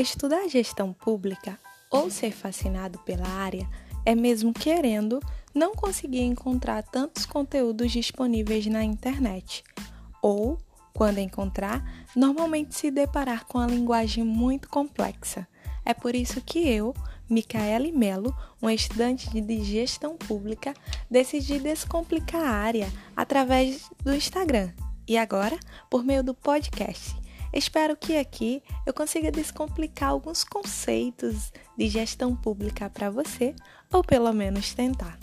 Estudar gestão pública ou ser fascinado pela área é mesmo querendo não conseguir encontrar tantos conteúdos disponíveis na internet, ou, quando encontrar, normalmente se deparar com a linguagem muito complexa. É por isso que eu, Micaele Melo, uma estudante de gestão pública, decidi descomplicar a área através do Instagram. E agora por meio do podcast Espero que aqui eu consiga descomplicar alguns conceitos de gestão pública para você, ou pelo menos tentar.